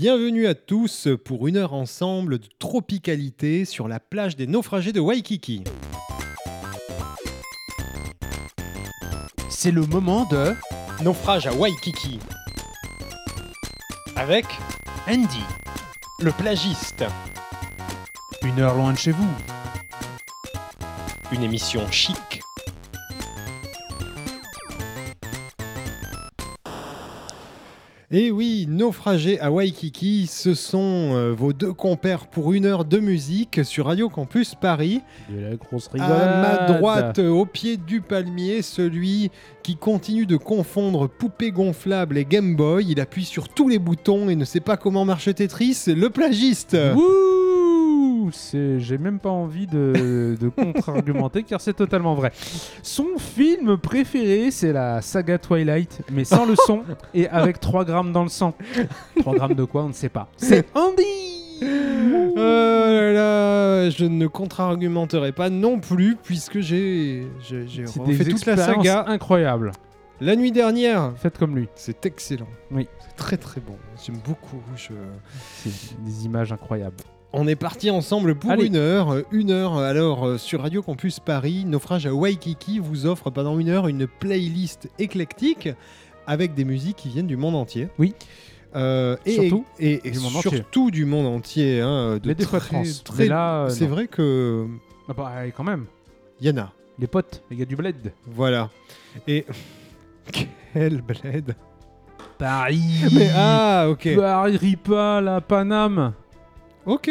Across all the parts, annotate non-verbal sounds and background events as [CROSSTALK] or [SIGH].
Bienvenue à tous pour une heure ensemble de tropicalité sur la plage des naufragés de Waikiki. C'est le moment de Naufrage à Waikiki. Avec Andy. le plagiste. Une heure loin de chez vous. Une émission chic. Et oui, naufragés à Waikiki, ce sont euh, vos deux compères pour une heure de musique sur Radio Campus Paris. De la grosse À ma droite, au pied du palmier, celui qui continue de confondre poupée gonflable et Game Boy. Il appuie sur tous les boutons et ne sait pas comment marche Tetris, le plagiste. Wouh J'ai même pas envie de, de [LAUGHS] contre-argumenter car c'est totalement vrai. Son film préféré, c'est la saga Twilight, mais sans le son et avec 3 grammes dans le sang. 3 grammes de quoi On ne sait pas. C'est Andy Oh là là, je ne contre-argumenterai pas non plus puisque j'ai refait toute la saga incroyables. la nuit dernière. Faites comme lui. C'est excellent. Oui. C'est très très bon. J'aime beaucoup. Je- C'est des images incroyables. On est parti ensemble pour Allez. une heure. Euh, Une heure, alors, euh, sur Radio Campus Paris, Naufrage à Waikiki vous offre pendant une heure une playlist éclectique avec des musiques qui viennent du monde entier. Oui. Euh, et, Surtout et, et du monde entier. surtout du monde entier. hein, de Mais des fois très- là, euh, c'est non. vrai que Ah bah, quand même. y en a. Les potes, les gars du bled. Voilà. Et quel bled. Paris Mais ah, ok. Paris, Ripa, la Paname. Ok.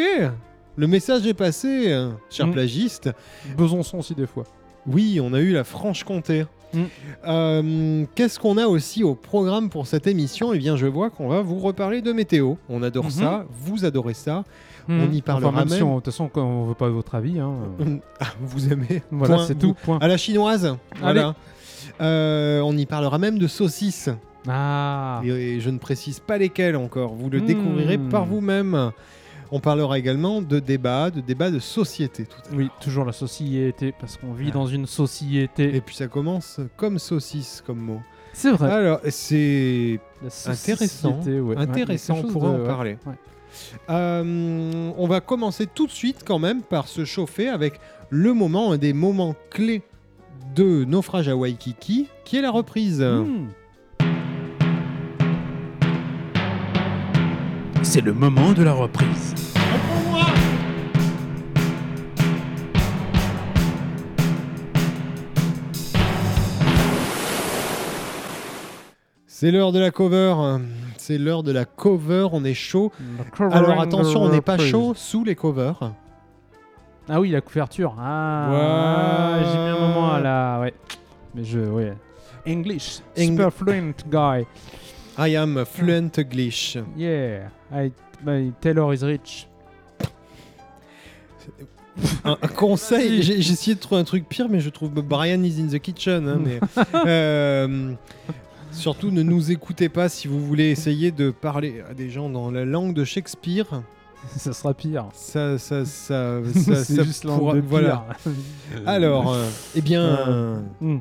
Le message est passé, hein, cher Mm. plagiste. Besançon aussi des fois. Oui, on a eu la Franche-Comté. Mm. Euh, Qu'est-ce qu'on a aussi au programme pour cette émission? Eh bien, je vois qu'on va vous reparler de météo. On adore Mhm. ça, vous adorez ça. On y parlera Enfin, même. si même. on- De toute façon, quand on veut pas votre avis. Hein, euh, Ah, vous aimez voilà, Point. c'est tout. Point. À la chinoise. Voilà. Euh, on y parlera même de saucisses. Ah. Et, et je ne précise pas lesquelles encore. Vous le Mm. découvrirez par vous-même. On parlera également de débats, de débats de société tout à l'heure. Oui, toujours la société, parce qu'on vit Ah. dans une société. Et puis ça commence comme saucisse comme mot. C'est vrai. Alors, c'est La intéressant. société, ouais. Ouais, intéressant, quelque on chose pourrait de- en ouais. parler. Ouais. Euh, on va commencer tout de suite quand même par se chauffer avec le moment, un des moments clés de Naufrage à Waikiki, qui est la reprise. Hmm. C'est le moment de la reprise. C'est l'heure de la cover. C'est l'heure de la cover, on est chaud. Alors attention, on n'est pas chaud sous les covers. Ah oui, la couverture. Ah, j'ai mis un moment à la. Ouais. Mais je. Ouais. English. Eng- Super fluent guy. I am fluent English. Yeah. I, my Taylor is rich. un, un conseil, j'ai essayé de trouver un truc pire, mais je trouve Brian is in the kitchen. hein, mais, [LAUGHS] euh, surtout, ne nous écoutez pas si vous voulez essayer de parler à des gens dans la langue de Shakespeare. Ça sera pire. Ça, ça, ça, [LAUGHS] ça, juste pourra- de voilà. pire. Alors, euh, eh bien, Euh, hmm.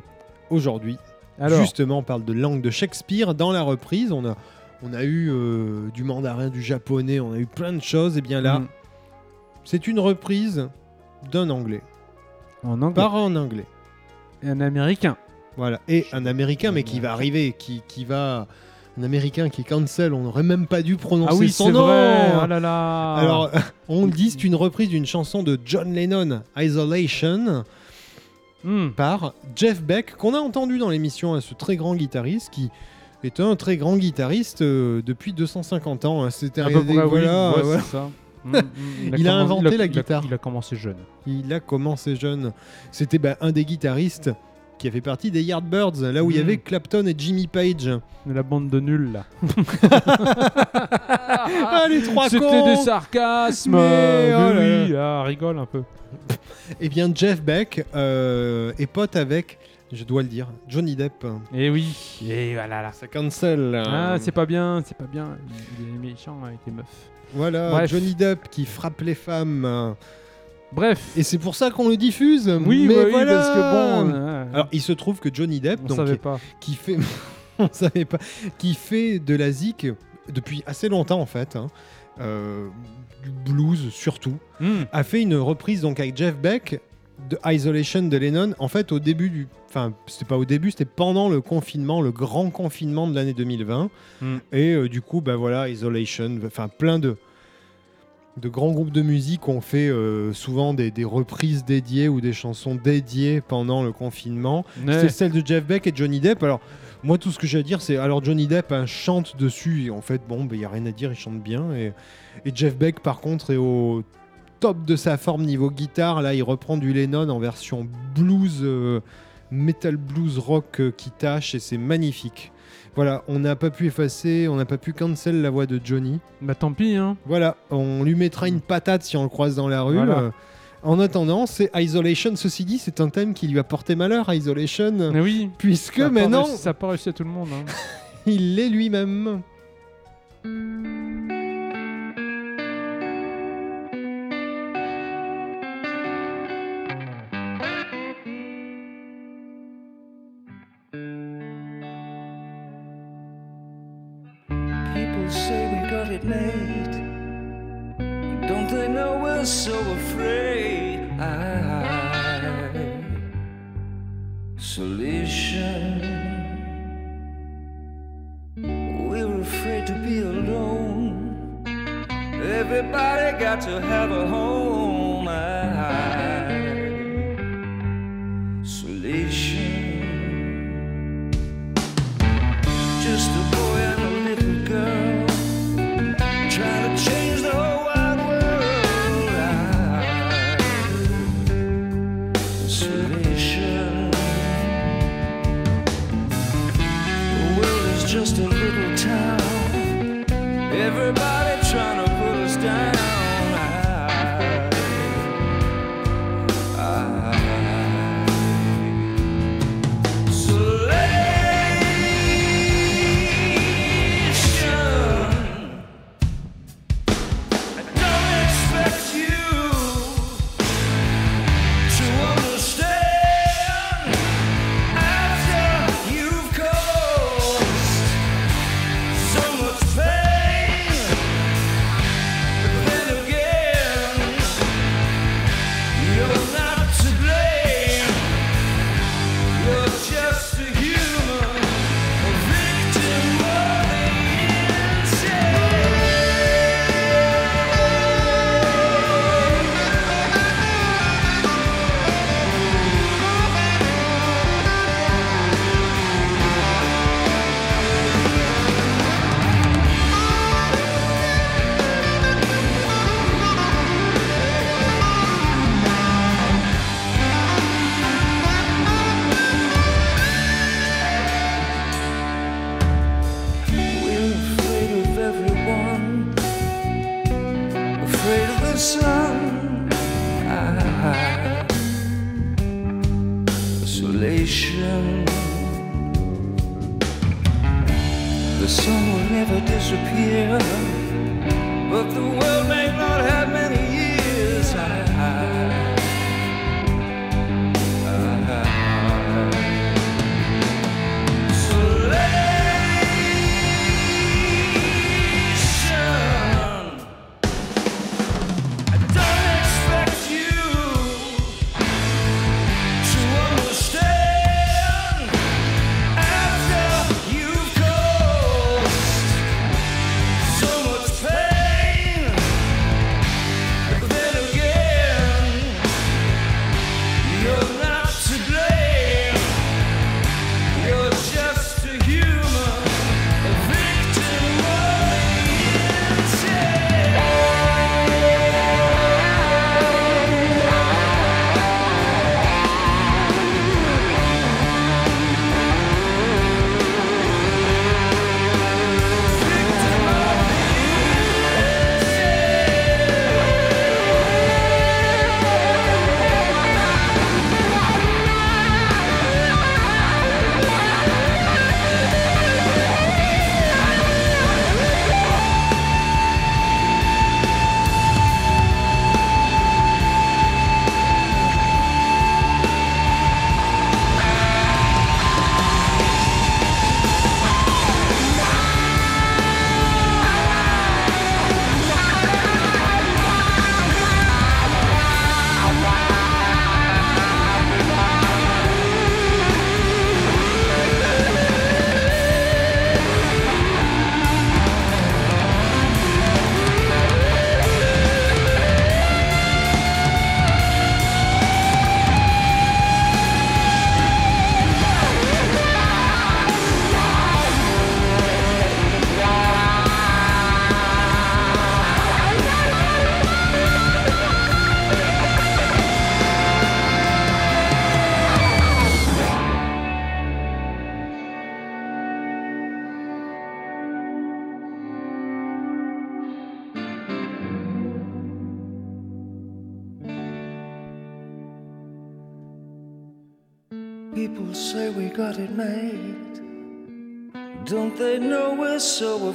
aujourd'hui, Alors. justement, on parle de langue de Shakespeare. Dans la reprise, on a, on a eu euh, du mandarin, du japonais, on a eu plein de choses. Et bien là, hmm. c'est une reprise d'un anglais, En anglais. par un anglais. Un américain. Voilà. Et un américain, mais qui va arriver, qui, qui va. Un américain qui cancel, on n'aurait même pas dû prononcer Ah oui, son nom. vrai. Oh là là. Alors, [LAUGHS] on le dit, c'est une reprise d'une chanson de John Lennon, Isolation, Hmm. par Jeff Beck, qu'on a entendu dans l'émission, hein, ce très grand guitariste qui est un très grand guitariste euh, depuis 250 ans. hein. C'était À peu près, oui. voilà, Ouais. Il a inventé il la il guitare. Il a commencé jeune. Il a commencé jeune. C'était bah, un des guitaristes qui a fait partie des Yardbirds, là où il y Mm. avait Clapton et Jimmy Page. La bande de nuls là. [LAUGHS] Ah, les trois C'était des sarcasmes. Mais, Mais oh là oui, ah, rigole un peu. [LAUGHS] Eh bien, Jeff Beck euh, est pote avec, je dois le dire, Johnny Depp. Et oui. Et voilà là. Ça cancel. là. Ah, c'est pas bien, c'est pas bien. Il est méchant avec les meufs. Voilà, Bref. Johnny Depp qui frappe les femmes. Bref. Et c'est pour ça qu'on le diffuse. oui, mais bah oui, voilà. parce que bon. euh, Alors, il se trouve que Johnny Depp, on donc, savait qui, pas. qui fait, [LAUGHS] on savait pas, qui fait de la zik depuis assez longtemps en fait, hein, euh, du blues surtout, Hmm. a fait une reprise donc avec Jeff Beck de Isolation de Lennon. En fait, au début du, enfin, c'était pas au début, c'était pendant le confinement, le grand confinement de l'année 2020. Mm. Et euh, du coup, bah voilà, Isolation, enfin plein de de grands groupes de musique ont fait euh, souvent des, des reprises dédiées ou des chansons dédiées pendant le confinement. Ouais. C'est celle de Jeff Beck et Johnny Depp. Alors, moi, tout ce que j'ai à dire, c'est alors Johnny Depp hein, chante dessus. Et en fait, bon, il n'y a rien à dire, il chante bien. Et, et Jeff Beck, par contre, est au top de sa forme niveau guitare. Là, il reprend du Lennon en version blues, euh, metal blues rock euh, qui tâche et c'est magnifique. Voilà, on n'a pas pu effacer, on n'a pas pu cancel la voix de Johnny. Bah tant pis, hein. Voilà, on lui mettra une patate si on le croise dans la rue. Voilà. Euh, en attendant, c'est Isolation. Ceci dit, c'est un thème qui lui a porté malheur, Isolation, Mais oui. puisque ça maintenant, réussi- ça n'a pas réussi à tout le monde. hein. [LAUGHS] il l'est lui-même. So afraid? I solution We're afraid to be alone. Everybody got to have a home.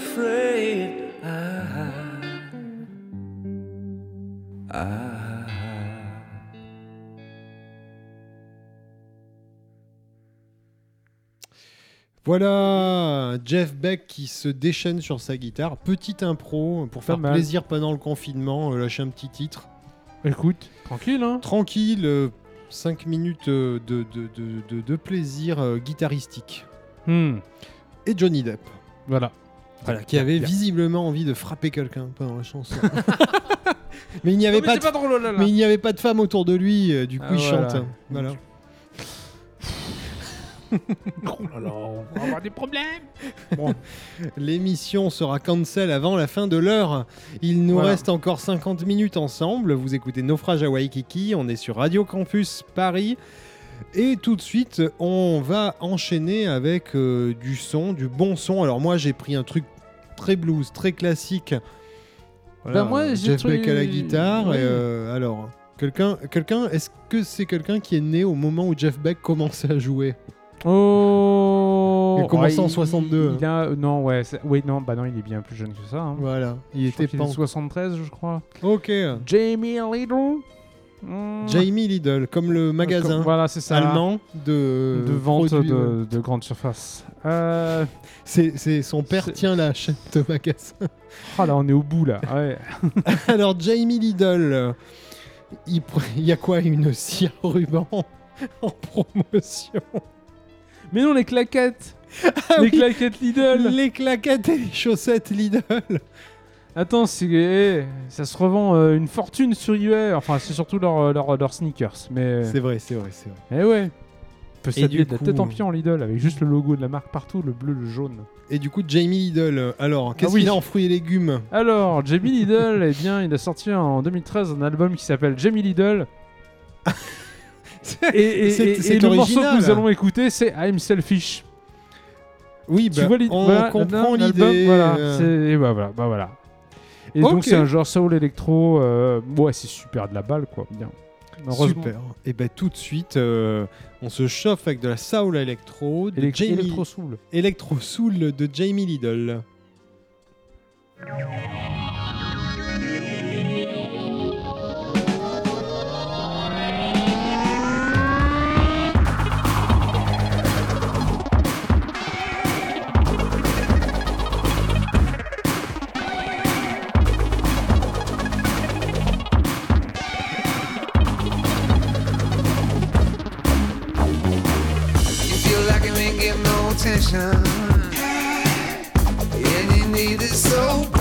Afraid? Ah, ah. Voilà, Jeff Beck qui se déchaîne sur sa guitare. Petite impro pour faire plaisir pendant le confinement, euh, lâcher un petit titre. Écoute, tranquille, hein. Tranquille, 5 minutes euh, de, de, de- de- de plaisir euh, guitaristique. Hmm, Et Johnny Depp, Voilà. Voilà, qui avait visiblement envie de frapper quelqu'un pendant la chanson. [LAUGHS] [LAUGHS] mais il n'y avait, Oh, mais pas de... pas drôle, oh là là. mais il n'y avait pas de femme autour de lui, euh, du coup Ah, il voilà. chante. Voilà. [LAUGHS] Oh là là, on va avoir des problèmes. Bon, L'émission sera cancel avant la fin de l'heure. Il nous Voilà. reste encore 50 minutes ensemble. Vous écoutez Naufrage à Waikiki. On est sur Radio Campus Paris. Et tout de suite, on va enchaîner avec euh, du son, du bon son. Alors moi, j'ai pris un truc très blues, très classique. Voilà, Bah, moi, Jeff Beck à la guitare. Oui. et, euh, alors, quelqu'un, quelqu'un, est-ce que c'est quelqu'un qui est né au moment où Jeff Beck commençait à jouer? Oh Il a commencé en il- 62, Il a... Non, ouais. Oui, non, bah non, il est bien plus jeune que ça. hein. Voilà, il Je était pas. est 73, je crois. Ok. Jamie Lidl Hmm. Jamie Lidl, comme le magasin Voilà, ça. allemand de, de vente produits, de, de grande surface. Euh... C'est, son père tient la chaîne de magasin. Ah là, on est au bout là. [LAUGHS] Ouais. [LAUGHS] Alors Jamie Lidl, il, y a quoi Une cire ruban [LAUGHS] en promotion? Mais non, les claquettes Ah Les oui, claquettes Lidl les claquettes et les chaussettes Lidl. Attends, c'est... eh, ça se revend euh, une fortune sur eBay. Enfin, c'est surtout leurs leur, leur sneakers. Mais... C'est vrai, c'est vrai, c'est vrai. Eh ouais peut Et s'habiller de la tête en pied en Lidl avec juste le logo de la marque partout, le bleu, le jaune. Et du coup, Jamie Lidl, euh, alors, qu'est-ce Ah oui. qu'il a en fruits et légumes Alors, Jamie Lidl, eh bien, il a sorti en 2013 un album qui s'appelle Jamie Lidl. [LAUGHS] Et, et- C'est- et- c'est et le morceau que nous allons écouter, c'est I'm Selfish. Oui, tu bah, vois l'idée on voilà, comprend l'idée. Voilà, euh, bah, voilà, bah voilà. Et donc c'est un genre soul électro. euh, ouais, c'est super de la balle, quoi. Bien. Super. Et ben tout de suite, euh, on se chauffe avec de la soul électro, de Élect- Jamie électro soul. Electro Soul de Jamie Lidl. And you need it so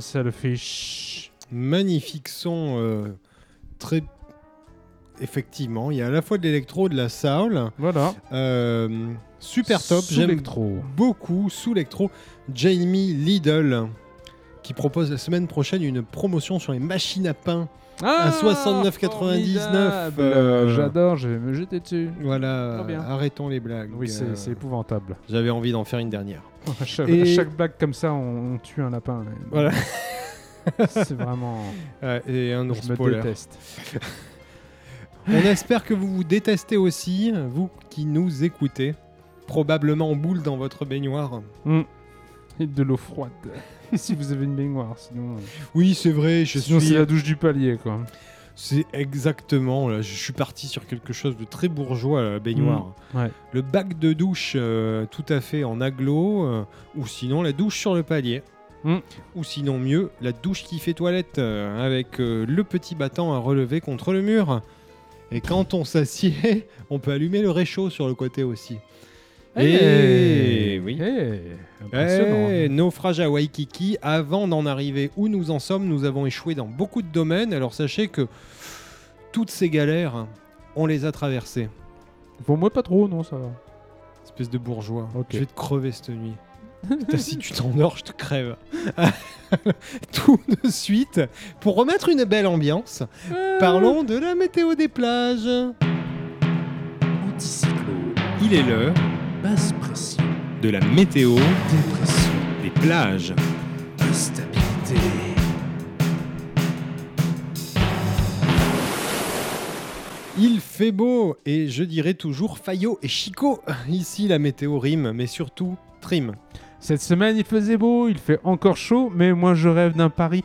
Selfish. Magnifique son, euh, très. Effectivement, il y a à la fois de l'électro, de la soul. Voilà. Euh, super top, j'aime beaucoup sous l'électro. Jamie Lidl qui propose la semaine prochaine une promotion sur les machines à pain. Ah, 69,99, formidable. euh, J'adore, je vais me jeter dessus. Voilà, arrêtons les blagues. Oui, c'est Euh, c'est épouvantable. J'avais envie d'en faire une dernière. [LAUGHS] À chaque, Et- à chaque blague comme ça, on, on tue un lapin. Voilà. [LAUGHS] C'est vraiment. [LAUGHS] Et un ours Je me polaire. déteste. On espère que vous vous détestez aussi, vous qui nous écoutez. Probablement en boule dans votre baignoire. Mm. Et de l'eau froide. [LAUGHS] si vous avez une baignoire, sinon. Oui, c'est vrai, je sinon, suis. c'est la douche du palier, quoi. C'est exactement. Là, je suis parti sur quelque chose de très bourgeois, la baignoire. Ouais. Le bac de douche, euh, tout à fait en aglo, euh, ou sinon la douche sur le palier. Mm. Ou sinon mieux, la douche qui fait toilette euh, avec euh, le petit battant à relever contre le mur. Et quand on s'assied, [LAUGHS] on peut allumer le réchaud sur le côté aussi. Et oui. Eh, impressionnant. Eh, naufrage à Waikiki, avant d'en arriver où nous en sommes, nous avons échoué dans beaucoup de domaines. Alors sachez que toutes ces galères, on les a traversées. Pour moi, pas trop, non, ça va. Espèce de bourgeois. Ok. Je vais te crever cette nuit. [LAUGHS] Putain, si tu t'endors, je te crève. [LAUGHS] Tout de suite, pour remettre une belle ambiance, parlons de la météo des plages. Anticyclone, Il est l'heure basse pression, de la météo dépression, des plages. instabilité. Il fait beau et je dirais toujours Fayot et Chico. Ici, la météo rime, mais surtout trim. Cette semaine, il faisait beau, il fait encore chaud, mais moi je rêve d'un Paris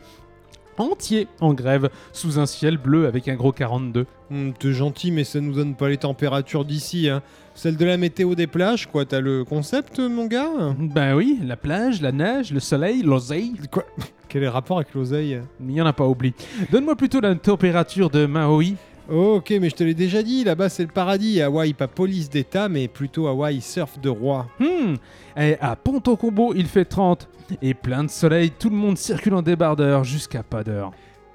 entier en grève, sous un ciel bleu avec un gros 42. Hum, T'es gentil, mais ça nous donne pas les températures d'ici. Hein. Celle de la météo des plages, quoi. T'as le concept, mon gars Ben oui, la plage, la neige, le soleil, l'oseille, Quoi Quel est le rapport avec l'oseille il n'y en a pas oublié. Donne-moi plutôt la température de Maui. Oh, Ok, mais je te l'ai déjà dit, là-bas c'est le paradis. Hawaï, pas police d'État, mais plutôt Hawaï, surf de roi. Hmm, et à Ponto Combo, il fait 30. Et plein de soleil, tout le monde circule en débardeur jusqu'à pas d'heure.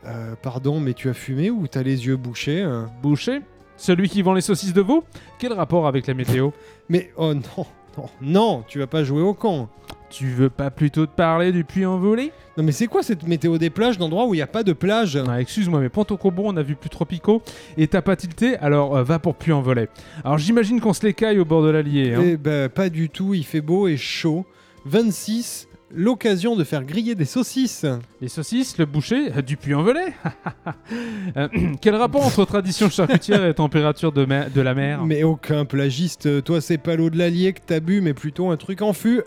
Euh, pardon, mais tu as fumé ou t'as les yeux bouchés hein Boucher Celui qui vend les saucisses de veau? Quel rapport avec la météo? Mais oh non, non, non, tu vas pas jouer au camp. Tu veux pas plutôt te parler du puits envolé Non, mais c'est quoi cette météo des plages d'endroits où il n'y a pas de plage? Ah, Excuse-moi, mais Ponto Combo, on a vu plus tropicaux et t'as pas tilté, alors euh, va pour puits envolé. Alors j'imagine qu'on se les caille au bord de l'Allier. Hein. Eh ben, pas du tout, il fait beau et chaud. 26, l'occasion de faire griller des saucisses. Les saucisses, le boucher, euh, du puits envolé [LAUGHS] Euh, [CLEARS THROAT] Quel rapport entre tradition charcutière et température de, mer- de la mer? Mais aucun plagiste, toi c'est pas l'eau de l'Allier que t'as bu, mais plutôt un truc en fût.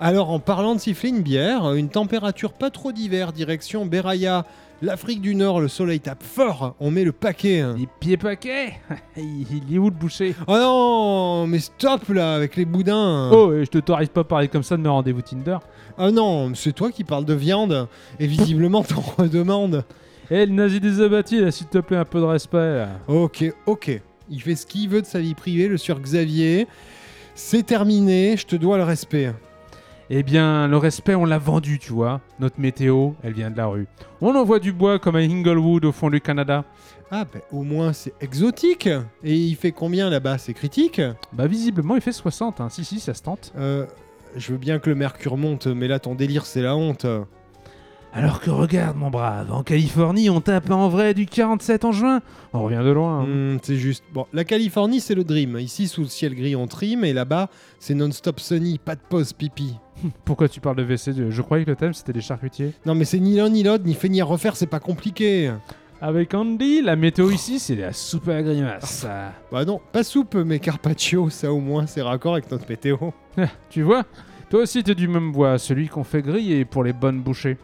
Alors, en parlant de siffler une bière, une température pas trop d'hiver, direction Beraya, l'Afrique du Nord, le soleil tape fort, on met le paquet. Les pieds paquets? Il [LAUGHS] il est où le boucher? Oh non, mais stop là avec les boudins. Oh, et je te t'autorise pas à parler comme ça de mes rendez-vous Tinder. Ah non, c'est toi qui parles de viande et visiblement t'en [LAUGHS] redemandes. Eh, le nazi des abattis, là, s'il te plaît, un peu de respect. là. Ok, ok. Il fait ce qu'il veut de sa vie privée, le sur Xavier. C'est terminé, je te dois le respect. Eh bien, le respect, on l'a vendu, tu vois. Notre météo, elle vient de la rue. On envoie du bois comme à Inglewood au fond du Canada. Ah ben au moins c'est exotique. Et il fait combien là-bas C'est critique? Bah, visiblement, il fait 60. Hein. Si, si, ça se tente. Euh, Je veux bien que le mercure monte, mais là ton délire c'est la honte. Alors que regarde, mon brave, en Californie, on tape en vrai du 47 en juin. On revient de loin. hein. Hmm, c'est juste. Bon, la Californie c'est le dream. Ici sous le ciel gris on trime et là-bas c'est non-stop sunny, pas de pause pipi. [LAUGHS] Pourquoi tu parles de WC Je croyais que le thème, c'était les charcutiers. Non mais c'est ni l'un ni l'autre, ni fait ni à refaire, c'est pas compliqué. Avec Andy, la météo ici, c'est la soupe à grimace. Bah non, pas soupe mais carpaccio, ça au moins c'est raccord avec notre météo. [LAUGHS] tu vois Toi aussi, t'es du même bois, celui qu'on fait griller pour les bonnes bouchées.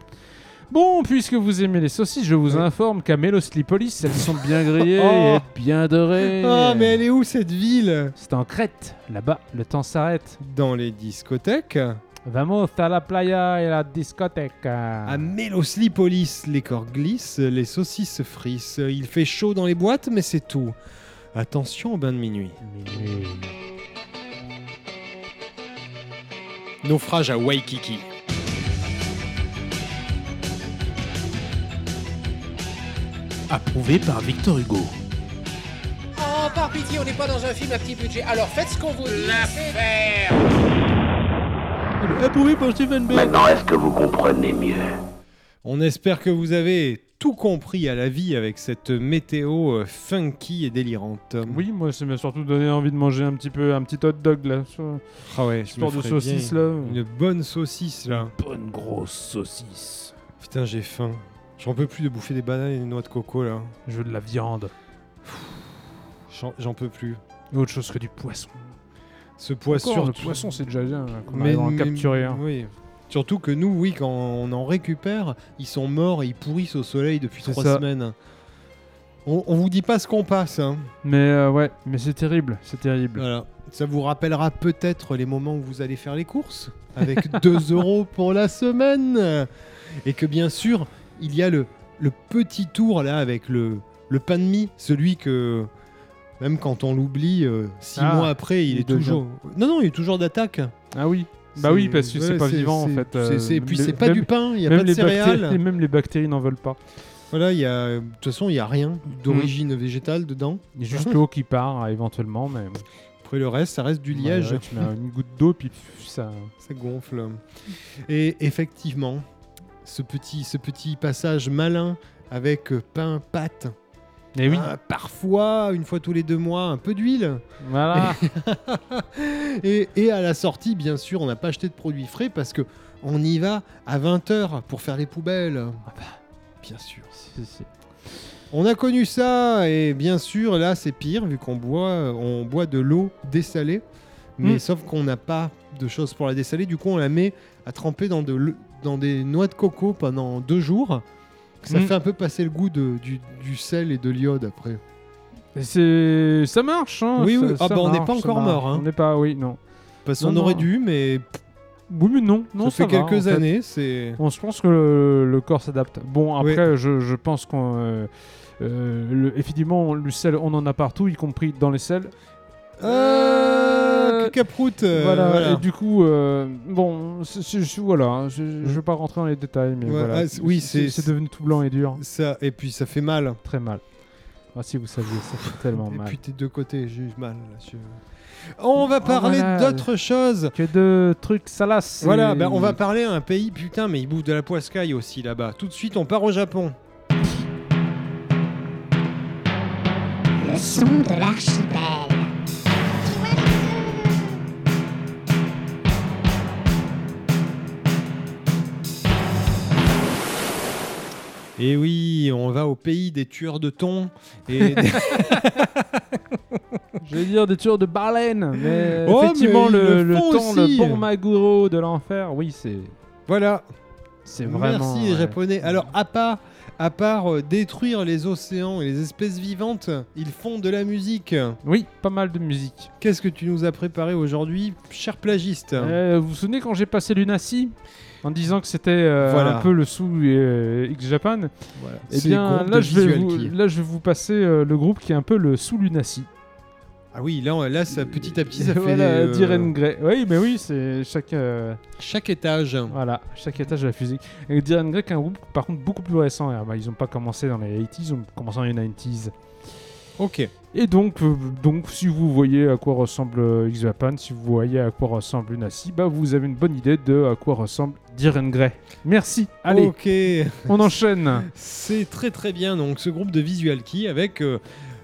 Bon, puisque vous aimez les saucisses, je vous informe qu'à Meloslipolis, elles sont bien [LAUGHS] grillées Oh. et bien dorées. Ah mais elle est où cette ville? C'est en Crète. Là-bas, le temps s'arrête. Dans les discothèques Vamos à la playa et la discothèque. À Méloslipolis, les corps glissent, les saucisses se frissent. Il fait chaud dans les boîtes, mais c'est tout. Attention au bain de minuit. Minuit. Naufrage à Waikiki. Approuvé par Victor Hugo. Oh, par pitié, on n'est pas dans un film à petit budget. Alors faites ce qu'on vous dit. L'affaire Approuvé par Stephen Bay. Maintenant, est-ce que vous comprenez mieux? On espère que vous avez tout compris à la vie avec cette météo euh, funky et délirante. Oui, moi, ça m'a surtout donné envie de manger un petit peu, un petit hot dog là. Ah ouais, je me de saucisse là. Une bonne saucisse là. bonne grosse saucisse. Putain, j'ai faim. J'en peux plus de bouffer des bananes et des noix de coco là. Je veux de la viande. J'en- J'en peux plus. Autre chose que du poisson. Ce poisson. Le poisson, c'est déjà bien. hein, Mais, arrive à en mais- capturer un. Oui. Surtout que nous, oui, quand on en récupère, ils sont morts et ils pourrissent au soleil depuis trois ça. semaines. On, on vous dit pas ce qu'on passe. Hein. Mais euh, ouais, mais c'est terrible, c'est terrible. Voilà. Ça vous rappellera peut-être les moments où vous allez faire les courses avec [LAUGHS] 2 euros pour la semaine. Et que bien sûr, il y a le, le petit tour là avec le, le pain de mie, celui que même quand on l'oublie, euh, six Ah, mois après, il, il est devient- toujours. Non, non, il est toujours d'attaque. Ah oui. Bah oui, parce que c'est ouais, pas vivant en c'est- fait. c'est- euh, c'est- et puis c'est pas du pain, il n'y a pas de bactéries, céréales. [LAUGHS] même les bactéries n'en veulent pas. Voilà, il y a, de toute façon, il n'y a rien d'origine végétale dedans. Il y a juste l'eau qui part éventuellement, mais. Après le reste, ça reste du liège. Tu mets une goutte d'eau puis pff, ça. Ça gonfle. Et effectivement, ce petit, ce petit passage malin avec euh, pain, pâte. Et Eh oui, Ah, parfois, une fois tous les deux mois, un peu d'huile. voilà. [LAUGHS] Et, et à la sortie, bien sûr, on n'a pas acheté de produits frais parce que on y va à 20h pour faire les poubelles. Ah bah. Bien sûr. On a connu ça et bien sûr là c'est pire vu qu'on boit on boit de l'eau dessalée mais Mm. sauf qu'on n'a pas de choses pour la dessaler du coup on la met à tremper dans, de, l- dans des noix de coco pendant deux jours ça Mm. fait un peu passer le goût de- du, du sel et de l'iode après c'est, ça marche. Hein, Oui, ça- oui. Ah ça bah, on n'est pas encore mort, hein. On n'est pas, oui, non. parce qu'on non. aurait dû mais Oui, mais non, non, ça fait va, quelques en fait. années c'est Bon, je pense que le, le corps s'adapte. Bon, Oui. après, je, je pense qu'on. euh, euh, le- effectivement, le sel, on en a partout, y compris dans les sels. euh, cacaproute euh, voilà. voilà. Et du coup, euh, bon, c'est- c'est- c'est- voilà. hein, Je, je vais pas rentrer dans les détails, mais Ouais, voilà. ah, c'est- oui, c'est- c'est devenu tout blanc et dur. ça et puis ça fait mal Très mal. Ah, si vous saviez, ça fait tellement et mal. puis tes deux côtés j'ai eu mal là, je- on va Oh, parler voilà. d'autre chose Que de trucs salaces. Voilà, et- ben, on va parler à un pays, putain, mais ils bouffent de la poiscaille aussi là-bas. Tout de suite, on part au Japon. Le son de l'archipel. Et oui, on va au pays des tueurs de thon. Et [LAUGHS] Je vais dire des tueurs de baleines, mais Oh, effectivement, mais le, le le aussi. bon Maguro de l'enfer, oui, c'est Voilà. c'est vraiment. Merci les ouais. Japonais. Alors, à part, à part euh, détruire les océans et les espèces vivantes, ils font de la musique. Oui, pas mal de musique. Qu'est-ce que tu nous as préparé aujourd'hui, cher plagiste? Euh, vous vous souvenez quand j'ai passé l'UNASI en disant que c'était euh, Voilà. un peu le sous euh, X-Japan Voilà. Eh bien, là je, vais vous, Kei. là, je vais vous passer euh, le groupe qui est un peu le sous l'UNASI. Ah oui, là, on- là ça, petit à petit, ça [LAUGHS] fait voilà, Diren Grey. Oui, mais oui, c'est chaque, chaque étage. voilà, chaque étage de la fusée. Et Diren Grey, qui est un groupe par contre beaucoup plus récent. Ah, bah, ils n'ont pas commencé dans les 80s, ils ont commencé dans les 90s. Ok. Et donc, euh, donc, si vous voyez à quoi ressemble euh, X-Japan, si vous voyez à quoi ressemble Unasi, bah vous avez une bonne idée de à quoi ressemble Diren Grey. Merci. Allez, Ok. on enchaîne. [LAUGHS] C'est très très bien. Donc, ce groupe de Visual Kei avec euh,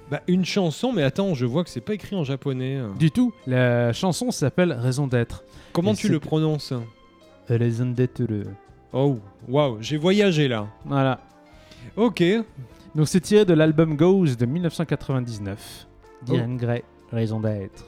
bah, une chanson. Mais attends, je vois que c'est pas écrit en japonais. Du tout. La chanson s'appelle Raison d'être. Comment Et tu le prononces? Raison d'être. le- Oh, waouh, j'ai voyagé là. Voilà. Ok. Donc c'est tiré de l'album Ghost de 1999. Diren Grey, Raison d'être.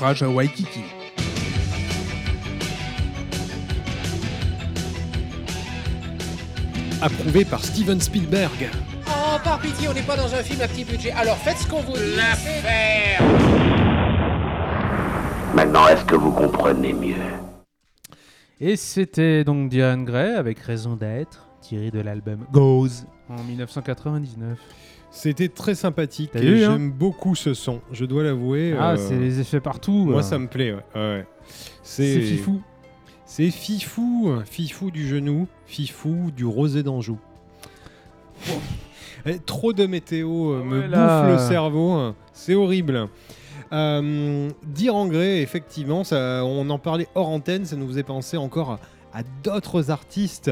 Naufrage à Waikiki. Approuvé par Steven Spielberg. Oh, par pitié, on n'est pas dans un film à petit budget. Alors faites ce qu'on vous dit. L'affaire Maintenant, est-ce que vous comprenez mieux? Et c'était donc Diane Gray avec Raison d'être, tiré de l'album Goes en 1999. C'était très sympathique et hein j'aime beaucoup ce son, je dois l'avouer. Ah, euh, c'est les effets partout. Moi, euh. ça me plaît, ouais. ouais. C'est fifou. C'est fifou, fifou du genou, fifou du rosé d'Anjou. Eh, Trop de météo euh, me bouffe le cerveau, hein. c'est horrible. Dire en gré, effectivement, ça, on en parlait hors antenne, ça nous faisait penser encore à, à d'autres artistes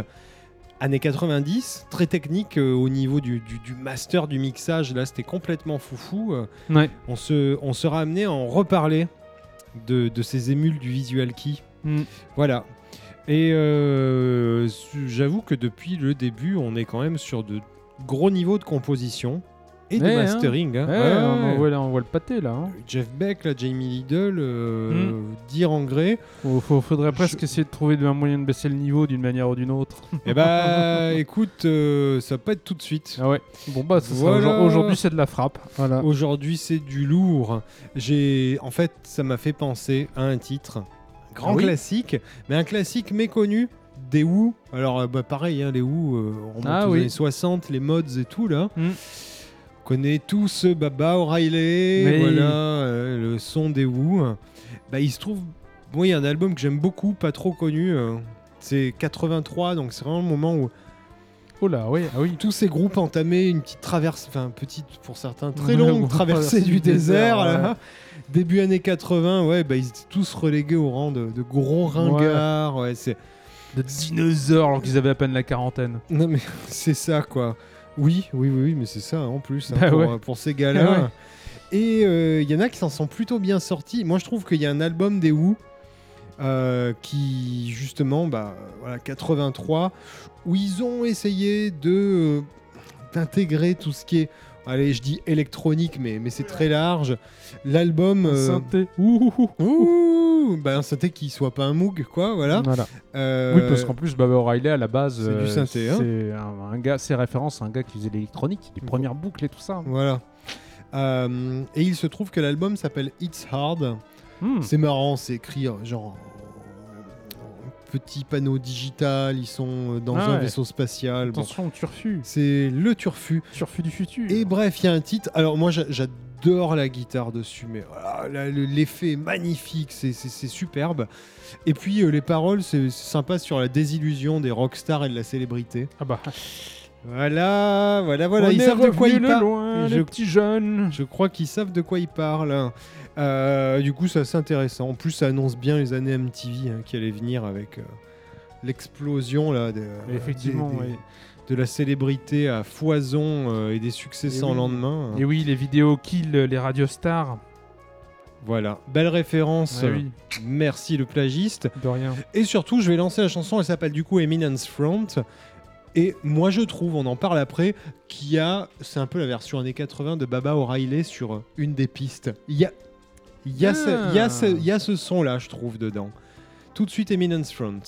années 90, très techniques euh, au niveau du, du- du master, du mixage. Là, c'était complètement foufou. Euh, Ouais. on, se, on sera amené à en reparler de, de ces émules du visual key. Mm. Voilà. Et euh, j'avoue que depuis le début, on est quand même sur de gros niveaux de composition et de Ouais, hein. mastering. hein. Ouais, Ouais, on, voit, là, on voit le pâté là. hein. Jeff Beck, la Jamie Lidl, euh, Mm. dire en gré. Faut- faut- faudrait presque essayer de trouver un moyen de baisser le niveau d'une manière ou d'une autre. [LAUGHS] Eh bah, écoute, euh, ça va pas être tout de suite. Ah ouais. Bon bah Voilà. aujourd'hui c'est de la frappe. Voilà. Aujourd'hui, c'est du lourd. J'ai, en fait, ça m'a fait penser à un titre, un grand Ah oui classique, mais un classique méconnu des Who. Alors, euh, bah, pareil, hein, les Who, euh, on remonte Ah aux oui. années 60, les mods et tout là. Mm. On connaît tous Baba O'Reilly, voilà, euh, le son des Who. Bah, il se trouve, bon, il y a un album que j'aime beaucoup, pas trop connu. euh, c'est 83, donc c'est vraiment le moment où Oh là oui ah oui. tous ces groupes entamaient une petite traversée, enfin petite pour certains, très Ouais, longue bon, traversée [LAUGHS] du désert. là. Début années 80, ouais, bah, ils étaient tous relégués au rang de, de gros ringards. Ouais. c'est... De dinosaures alors qu'ils avaient à peine la quarantaine. Non mais [LAUGHS] c'est ça quoi. Oui, oui, oui, oui, mais c'est ça en plus hein, Bah pour, ouais. euh, pour ces gars-là. [LAUGHS] Ouais. Et euh, il y en a qui s'en sont plutôt bien sortis. Moi, je trouve qu'il y a un album des Who euh, qui, justement, bah, voilà, 83, où ils ont essayé de euh, d'intégrer tout ce qui est, allez, je dis électronique, mais, mais c'est très large. L'album. euh, Synthé. Ouh, ouh, ouh. Ouh, bah un synthé qui soit pas un Moog, quoi, voilà. Voilà. Euh, Oui, parce qu'en plus, Baba O'Reilly, à la base, c'est du euh, synthé, hein. c'est un, un gars, c'est référence à un gars qui faisait l'électronique, les premières boucles et tout ça. Voilà. Euh, et il se trouve que l'album s'appelle It's Hard. Hmm. C'est marrant, c'est écrit euh, genre en- en petit panneau digital, ils sont euh, dans Ah un ouais. vaisseau spatial. Bon, Attention, turfu. c'est le turfu. Turfu du futur. Et bref, il y a un titre. Alors moi, j'a- j'adore la guitare dessus, mais voilà, l'effet est magnifique, c'est- superbe. Et puis euh, les paroles, c'est sympa sur la désillusion des rockstars et de la célébrité. Ah bah. Voilà, voilà, voilà. On ils savent de quoi ils parlent. Je- petits jeunes. Je crois qu'ils savent de quoi ils parlent. Euh, du coup, c'est assez intéressant. En plus, ça annonce bien les années MTV hein, qui allaient venir avec euh, l'explosion là, de, Effectivement, des- des- ouais. de la célébrité à foison euh, et des succès Et sans oui. lendemain. Et oui, les vidéos kill les radiostars. Voilà, belle référence. Ah oui, Merci le plagiste. de rien. Et surtout, je vais lancer la chanson. Elle s'appelle du coup Eminence Front. Et moi, je trouve, on en parle après, qu'il y a, c'est un peu la version années 80 de Baba O'Reilly sur une des pistes. Il y a, il y a, ce, il y a ce- il y a ce son-là, je trouve, dedans. Tout de suite, Eminence Front.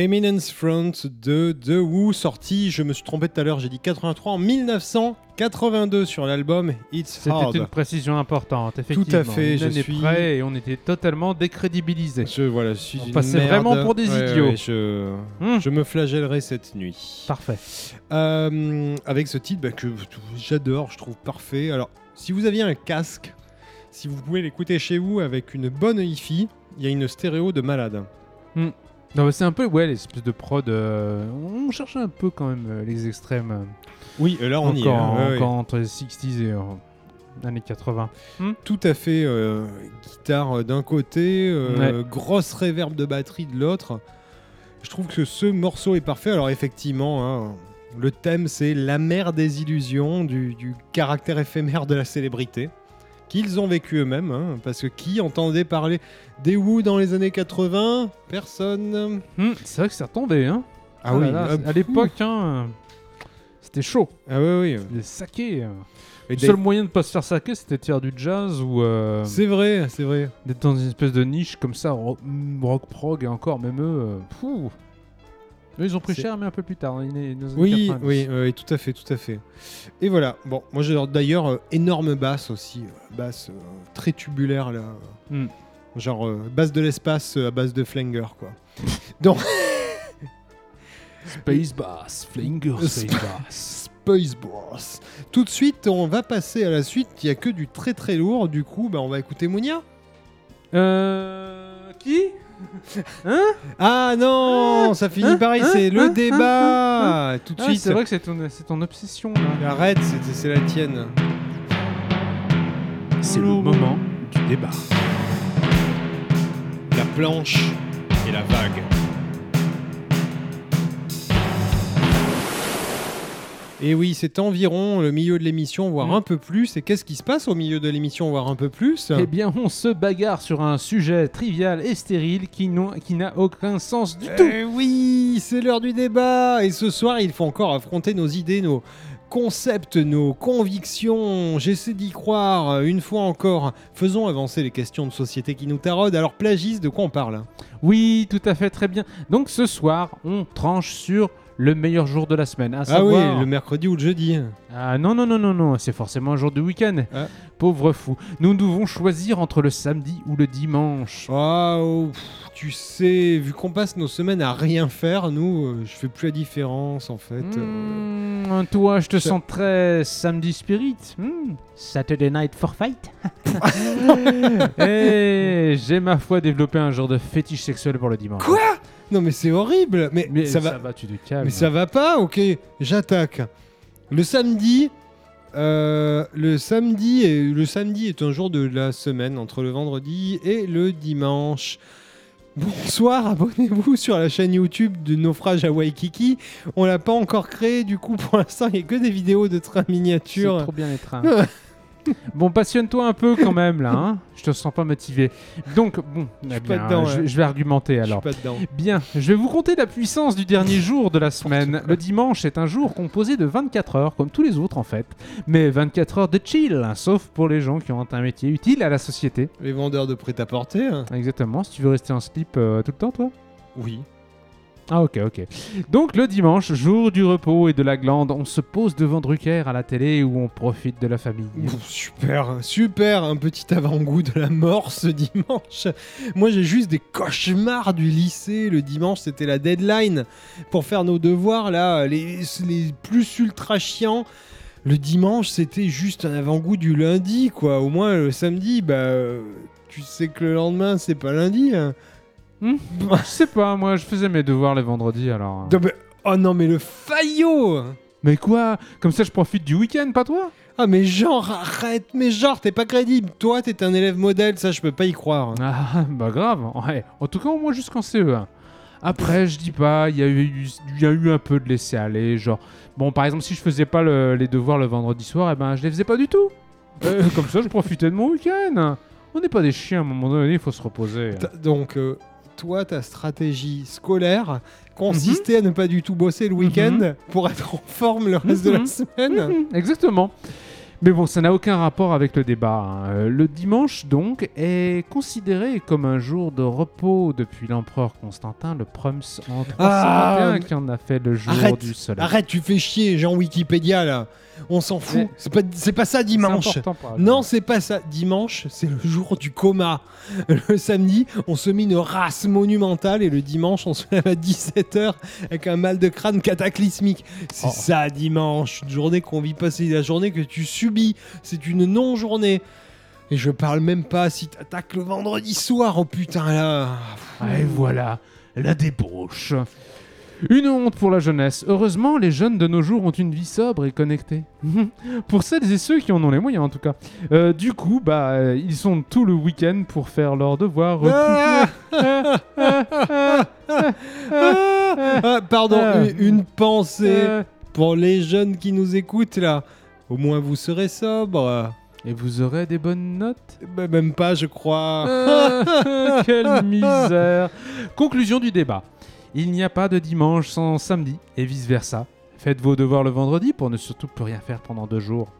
Eminence Front de The Who, sorti, je me suis trompé tout à l'heure, j'ai dit 83 en 1982 sur l'album It's C'était Hard. une précision importante, effectivement. à fait, je suis- près et on était totalement décrédibilisés. Je, voilà, je suis On passait merde. vraiment pour des Ouais, idiots. ouais, je, Hmm. je me flagellerai cette nuit. Parfait. Euh, avec ce titre bah, que j'adore, je trouve parfait. Alors, si vous aviez un casque, si vous pouvez l'écouter chez vous avec une bonne hi-fi, il y a une stéréo de malade. Non, mais c'est un peu, ouais, l'espèce de prod. euh, on cherche un peu quand même euh, les extrêmes. euh, Oui, et là on y est. encore, hein, ouais, ouais. encore entre les 60s et euh, années 80. Tout à fait. euh, guitare euh, d'un côté, euh, grosse réverb de batterie de l'autre. Je trouve que ce morceau est parfait. Alors effectivement, hein, le thème c'est la mer des illusions, du, du caractère éphémère de la célébrité. Qu'ils ont vécu eux-mêmes, hein, parce que qui entendait parler des Who dans les années 80 Personne. Hmm, c'est vrai que ça retombait, hein. Ah oui, là, ah, à l'époque, hein, c'était chaud. Ah oui, oui. Les saqués. Et Le seul moyen de pas se faire saquer, c'était de faire du jazz ou euh, C'est vrai, c'est vrai. d'être dans une espèce de niche comme ça, ro- rock prog et encore, même eux. euh. Eux, ils ont pris cher, mais un peu plus tard. hein, Oui, 90. oui, oui, tout à fait, tout à fait. Et voilà. Bon, moi j'adore d'ailleurs euh, énorme basse aussi, euh, basse euh, très tubulaire là, Hmm. genre euh, basse de l'espace euh, à base de flanger quoi. [LAUGHS] Donc [LAUGHS] Space Bass, Flinger [LAUGHS] Space Bass. Space Boss. Tout de suite, on va passer à la suite. Il y a que du très très lourd. Du coup, bah, on va écouter Mounia. Euh. Qui? Ah non, ça finit hein, pareil. hein, c'est le hein, débat. Tout de Ah, suite. C'est vrai que c'est ton, c'est ton obsession. là. Arrête, c'est c'est la tienne. C'est le moment du débat. La planche et la vague. Et oui, c'est environ le milieu de l'émission, voire Mm. un peu plus. Et qu'est-ce qui se passe au milieu de l'émission, voire un peu plus? Eh bien, on se bagarre sur un sujet trivial et stérile qui n'a aucun sens du tout. Eh oui, c'est l'heure du débat. Et ce soir, il faut encore affronter nos idées, nos concepts, nos convictions. J'essaie d'y croire une fois encore. Faisons avancer les questions de société qui nous taraudent. Alors, plagiste, de quoi on parle? Oui, tout à fait, très bien. Donc ce soir, on tranche sur le meilleur jour de la semaine. À Ah savoir... oui, le mercredi ou le jeudi. Ah non, non, non, non, non, c'est forcément un jour du week-end. Ah. Pauvre fou. Nous devons choisir entre le samedi ou le dimanche. Waouh, tu sais, vu qu'on passe nos semaines à rien faire, nous, euh, je fais plus la différence en fait. euh. Hmm, toi, je te ça- sens très samedi spirit. Hmm, Saturday night for fight. [LAUGHS] Eh, j'ai ma foi développé un genre de fétiche sexuel pour le dimanche. Quoi? Non mais c'est horrible. Mais, Mais ça va. tu te calmes. Mais ça va pas. Ok, j'attaque. Le samedi. euh, le samedi est, le samedi est un jour de la semaine entre le vendredi et le dimanche. Bonsoir, abonnez-vous sur la chaîne YouTube de Naufrage à Waikiki. On l'a pas encore créé, du coup pour l'instant il n'y a que des vidéos de trains C'est miniatures. trop bien les trains. [LAUGHS] [LAUGHS] bon, passionne-toi un peu quand même là. Hein je te sens pas motivé. Donc, bon, eh bien, dedans, je, ouais. je vais argumenter Je suis alors. pas dedans. Bien, je vais vous conter la puissance du dernier jour de la semaine. Le dimanche est un jour composé de 24 heures, comme tous les autres en fait. Mais 24 heures de chill, hein, sauf pour les gens qui ont un métier utile à la société. Les vendeurs de prêt-à-porter. hein. Exactement, si tu veux rester en slip euh, tout le temps, toi? Oui. Ah ok, ok. Donc le dimanche, jour du repos et de la glande, on se pose devant Drucker à la télé où on profite de la famille. Ouh, Super, super, un petit avant-goût de la mort ce dimanche. Moi j'ai juste des cauchemars du lycée. Le dimanche c'était la deadline pour faire nos devoirs là, les, les plus ultra chiants. Le dimanche c'était juste un avant-goût du lundi quoi. Au moins le samedi, bah tu sais que le lendemain c'est pas lundi. hein. Je sais pas, moi je faisais mes devoirs les vendredis alors. Non, mais- oh non mais le faillot Mais quoi? Comme ça je profite du week-end, pas toi? Ah mais genre arrête, mais genre t'es pas crédible. Toi t'es un élève modèle, ça je peux pas y croire. Ah, [LAUGHS] bah grave. Ouais. En tout cas, au moins jusqu'en CE1. Après, je dis pas, il y, a eu- il y a eu un peu de laisser aller. Genre, bon, par exemple, si je faisais pas le- les devoirs le vendredi soir, eh ben, je les faisais pas du tout. Euh, comme ça, je profitais de mon week-end. On n'est pas des chiens, à un moment donné, il faut se reposer. T'as- Donc, euh, toi, ta stratégie scolaire consistait à ne pas du tout bosser le week-end pour être en forme le reste de la Mhm. semaine. Mhm, Exactement. Mais bon, ça n'a aucun rapport avec le débat. hein. Euh, Le dimanche, donc, est considéré comme un jour de repos depuis l'empereur Constantin, le Prums en 321, Ah, qui en a fait le jour Arrête, du soleil. Arrête, tu fais chier, Jean Wikipédia là. On s'en fout. Mais- C'est pas, c'est pas ça dimanche. Non, c'est pas ça. Dimanche, c'est le jour du coma. Le samedi, on se met une race monumentale et le dimanche, on se lève à 17h avec un mal de crâne cataclysmique. C'est Oh. ça, dimanche. Une journée qu'on vit pas, c'est la journée que tu subis. C'est une non-journée. Et je parle même pas si t'attaques le vendredi soir. Oh putain, là. Et voilà, la débauche. Une honte pour la jeunesse. Heureusement, les jeunes de nos jours ont une vie sobre et connectée. [LAUGHS] pour celles et ceux qui en ont les moyens, en tout cas. Euh, du coup, bah, euh, ils sont tout le week-end pour faire leurs devoirs. Ah [LAUGHS] Ah, pardon, Ah. une, une pensée pour les jeunes qui nous écoutent là. Au moins vous serez sobre. Et vous aurez des bonnes notes Bah, même pas, je crois. Ah, [LAUGHS] Quelle misère Conclusion du débat. Il n'y a pas de dimanche sans samedi, et vice-versa. Faites vos devoirs le vendredi pour ne surtout plus rien faire pendant deux jours.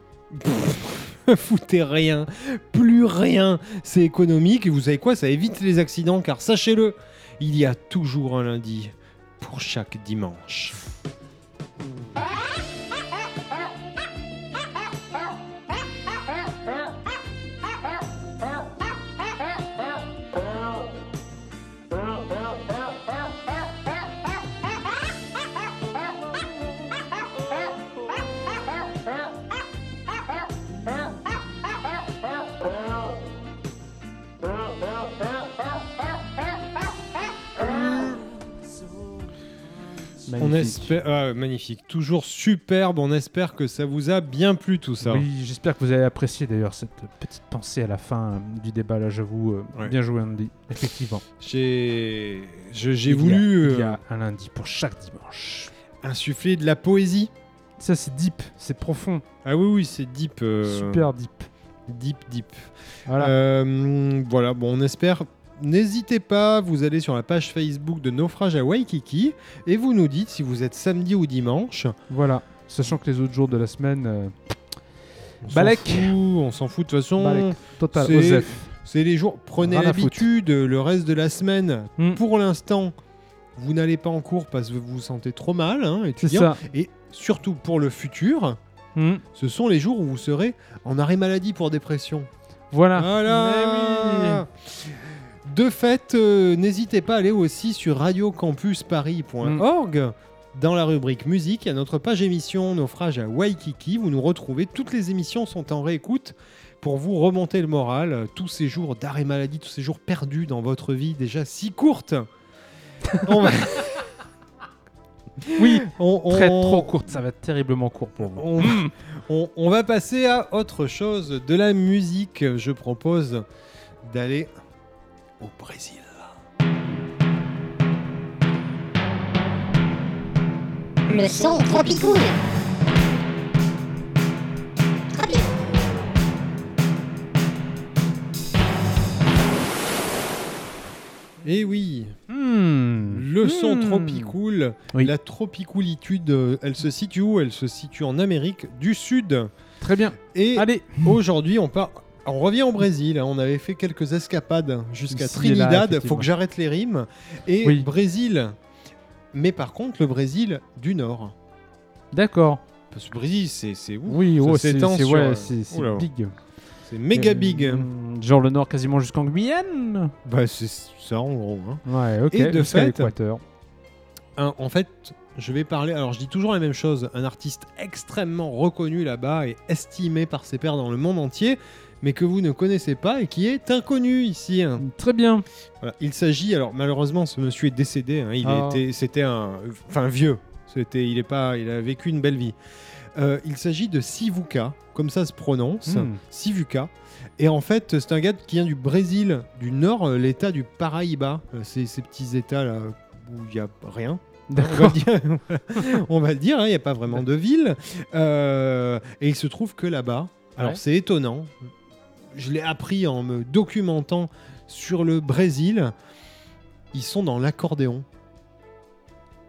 [LAUGHS] Foutez rien, plus rien. C'est économique et vous savez quoi? Ça évite les accidents car sachez-le, il y a toujours un lundi pour chaque dimanche. On Magnifique. espère, ah, magnifique, toujours superbe. On espère que ça vous a bien plu tout ça. Oui, j'espère que vous avez apprécié d'ailleurs cette petite pensée à la fin euh, du débat. Là, j'avoue, euh, Ouais. bien joué Andy. Effectivement. J'ai, j'ai Il y a- voulu Il y euh, a un lundi pour chaque dimanche. insuffler de la poésie. Ça, c'est deep, c'est profond, Ah oui, oui, c'est deep. euh, super deep. Deep, deep. Voilà. Euh, voilà, bon, on espère. N'hésitez pas, vous allez sur la page Facebook de Naufrage à Waikiki et vous nous dites si vous êtes samedi ou dimanche. Voilà. Sachant que les autres jours de la semaine, euh, On s'en Balek. fout, On s'en fout de toute façon. Balek. total, c'est- Osef. C'est les jours. Prenez Rien à l'habitude, le reste de la semaine. Hmm. Pour l'instant, vous n'allez pas en cours parce que vous vous sentez trop mal, hein, C'est étudiant. ça. Et surtout pour le futur, Hmm. ce sont les jours où vous serez en arrêt maladie pour dépression. Voilà. Voilà. Mais De fait, euh, n'hésitez pas à aller aussi sur radiocampusparis.org. Dans la rubrique musique, il y a notre page émission Naufrage à Waikiki. Vous nous retrouvez. Toutes les émissions sont en réécoute pour vous remonter le moral. Tous ces jours d'arrêt maladie, tous ces jours perdus dans votre vie déjà si courte. [LAUGHS] on, va- Oui, on- très trop courte. Ça va être terriblement court pour vous. on, on- on va passer à autre chose. De la musique, je propose d'aller au Brésil. Le son tropicool. Eh oui, Hmm. le son Hmm. tropicool, Oui. la tropicoolitude, euh, elle se situe où? Elle se situe en Amérique du Sud. Très bien. Et Allez. aujourd'hui, on part. On revient au Brésil, hein. on avait fait quelques escapades jusqu'à Trinidad, faut effectivement. que j'arrête les rimes. Et Oui. Brésil. Mais par contre, le Brésil du Nord. D'accord. Parce que le Brésil, c'est c'est ouf. Oui, oh, c'est c'est- ouais, euh, big. C'est méga Euh, big. hmm, Genre le nord quasiment jusqu'en Guyane. Bah, c'est ça en gros. hein. Ouais, ok. Et de fait-. Un- en fait, je vais parler. Alors, je dis toujours la même chose. Un artiste extrêmement reconnu là-bas et estimé par ses pairs dans le monde entier, mais que vous ne connaissez pas et qui est inconnu ici. hein. Très bien. Voilà. Il s'agit. Alors, malheureusement, ce monsieur est décédé. hein. Il Ah. était. C'était un. Enfin, vieux. C'était. Il est pas. Il a vécu une belle vie. Euh, il s'agit de Sivuca, comme ça se prononce. Hmm. Sivuca. Et en fait, c'est un gars qui vient du Brésil, du nord, euh, l'état du Paraíba. Euh, C'est ces petits états là où il n'y a rien. On va D'accord. le dire, [LAUGHS] on va le dire, hein, il n'y a pas vraiment de ville. Euh, et il se trouve que là-bas, alors Ouais. c'est étonnant, je l'ai appris en me documentant sur le Brésil, ils sont dans l'accordéon.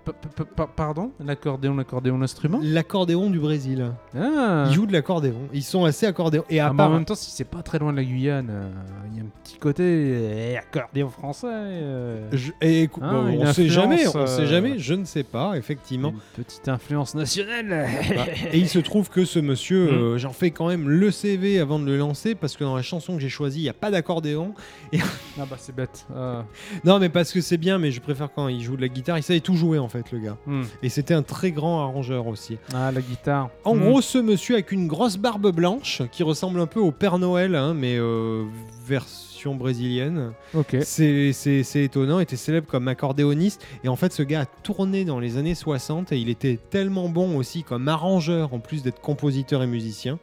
Pa- pa- pa- pardon? L'accordéon, l'accordéon, l'instrument? L'accordéon du Brésil. Ah Ils jouent de l'accordéon. Ils sont assez accordéons. Et à Ah, part, en même temps, si c'est pas très loin de la Guyane, euh, il y a un petit côté euh, accordéon français. euh, Je- et écou- Ah, bon, on sait jamais, on sait euh, jamais, je ne sais pas, effectivement. Une petite influence nationale. Bah, et il se trouve que ce monsieur, Hmm. euh, j'en fais quand même le CV avant de le lancer parce que dans la chanson que j'ai choisie, il n'y a pas d'accordéon. Ah bah c'est bête. Ah. Non, mais parce que c'est bien, mais je préfère quand il joue de la guitare. Il savait tout jouer en fait, le gars. Hmm. Et c'était un très grand arrangeur aussi. Ah, la guitare. En Hmm. gros, ce monsieur avec une grosse barbe blanche qui ressemble un peu au Père Noël, hein, mais euh, version brésilienne. Ok. C'est étonnant, il était célèbre comme accordéoniste. Et en fait, ce gars a tourné dans les années 60 et il était tellement bon aussi comme arrangeur, en plus d'être compositeur et musicien,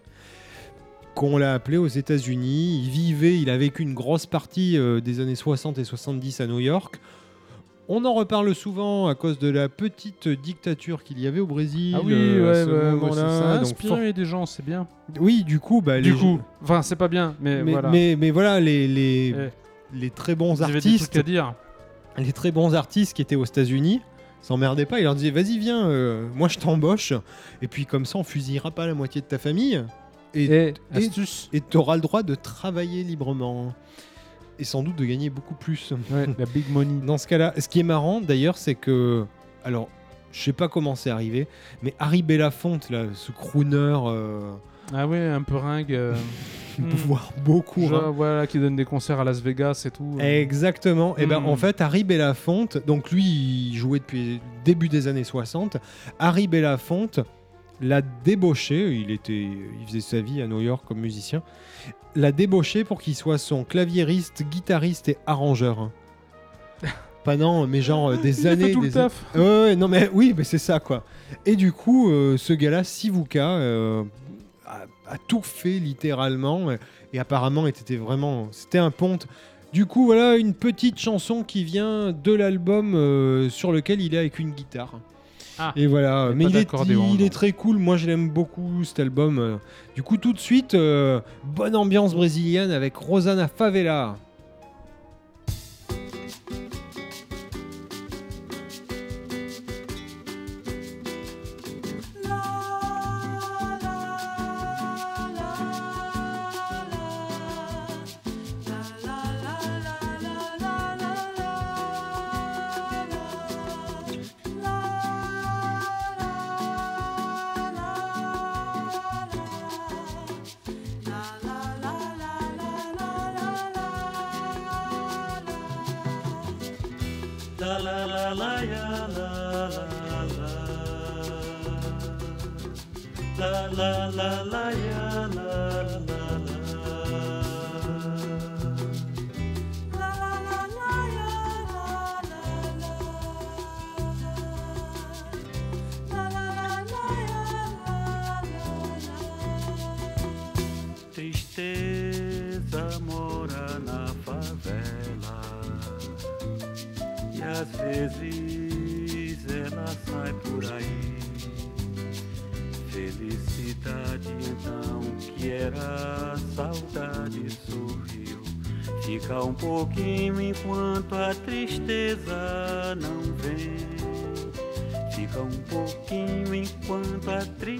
qu'on l'a appelé aux États-Unis. Il vivait, il a vécu une grosse partie euh, des années 60 et 70 à New York. On en reparle souvent à cause de la petite dictature qu'il y avait au Brésil. Ah oui, euh, ouais, ça. Donc, Inspirer des gens, c'est bien. Oui, du coup, bah, Du les- coup, enfin, c'est pas bien, mais, mais, voilà. mais, mais voilà, les, les, Eh, les très bons artistes trucs à dire. les très bons artistes qui étaient aux États-Unis s'emmerdaient pas. Ils leur disaient Vas-y, viens, euh, moi je t'embauche. Et puis comme ça, on fusillera pas la moitié de ta famille. Et Et, et- et t'auras le droit de travailler librement. Et sans doute de gagner beaucoup plus. Ouais, la big money. [LAUGHS] Dans ce cas-là, ce qui est marrant d'ailleurs, c'est que. Alors, je sais pas comment c'est arrivé, mais Harry Belafonte, là, ce crooner, euh, Ah ouais, un peu ringue. euh, [LAUGHS] hmm. voire beaucoup. genre, hein. voilà, qui donne des concerts à Las Vegas et tout. euh. Exactement. Et ben Hmm. en fait, Harry Belafonte, donc lui, il jouait depuis le début des années 60. Harry Belafonte l'a débauché. Il était, il faisait sa vie à New York comme musicien. L'a débauché pour qu'il soit son claviériste, guitariste et arrangeur. [LAUGHS] Pas non, mais genre euh, des Il a années. fait tout le des taf. Ouais, ouais, non mais oui, mais c'est ça quoi. Et du coup, euh, ce gars-là, Sivuka, euh, a, a tout fait littéralement, euh, et apparemment était vraiment, c'était un ponte. Du coup, voilà une petite chanson qui vient de l'album sur lequel il est avec une guitare. Ah. et voilà, mais il est, il très cool. Moi, je l'aime beaucoup cet album. euh. Du coup, tout de suite, euh, bonne ambiance brésilienne avec Rosana Favela. Vezes ela sai por aí. Felicidade então que era saudade sorriu. Fica um pouquinho enquanto a tristeza não vem. Fica um pouquinho enquanto a tristeza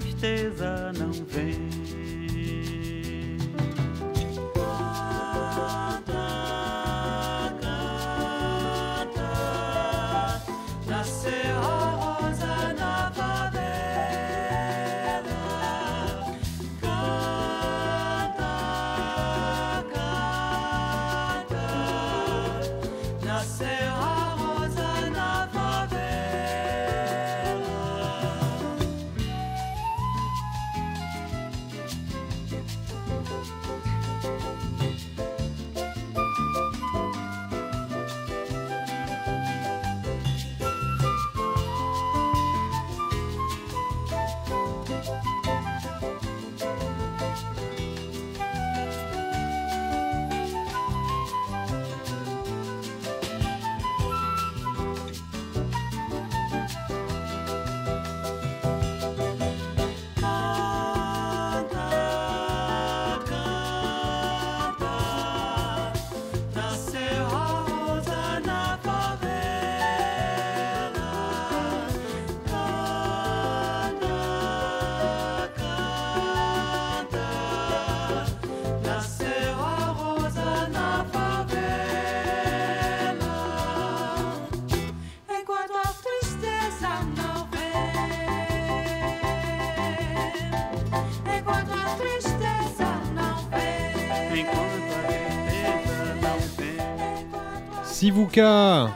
Sivuka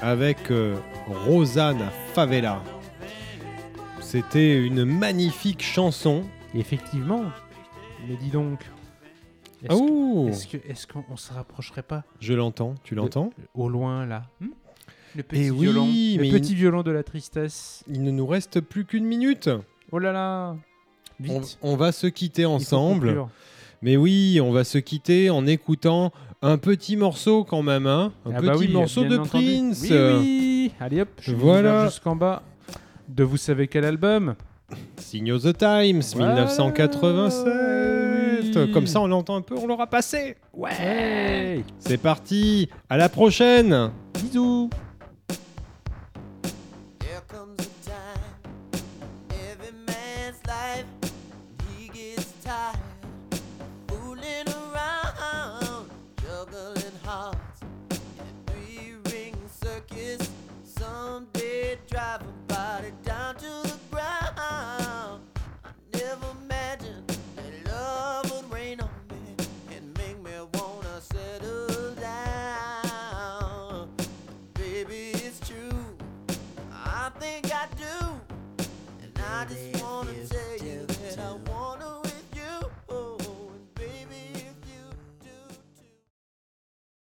avec euh, Rosanna Favela. C'était une magnifique chanson. Effectivement, mais dis donc. Est-ce que- ouh est-ce que- est-ce qu'on se rapprocherait pas Je l'entends, tu l'entends au loin là hmm Le petit Eh oui, violon, le il- petit violon de la tristesse. Il ne nous reste plus qu'une minute. Oh là là, On, vite. on va se quitter ensemble. Mais oui, on va se quitter en écoutant un petit morceau quand même, hein un Ah petit bah oui, morceau de entendu. Prince. Oui, oui. Allez hop, je Voilà. jusqu'en bas de vous savez quel album? Signal the Times, Voilà. 1987. Oui. Comme ça, on l'entend un peu, on l'aura passé. Ouais. C'est parti. À la prochaine. Bisous.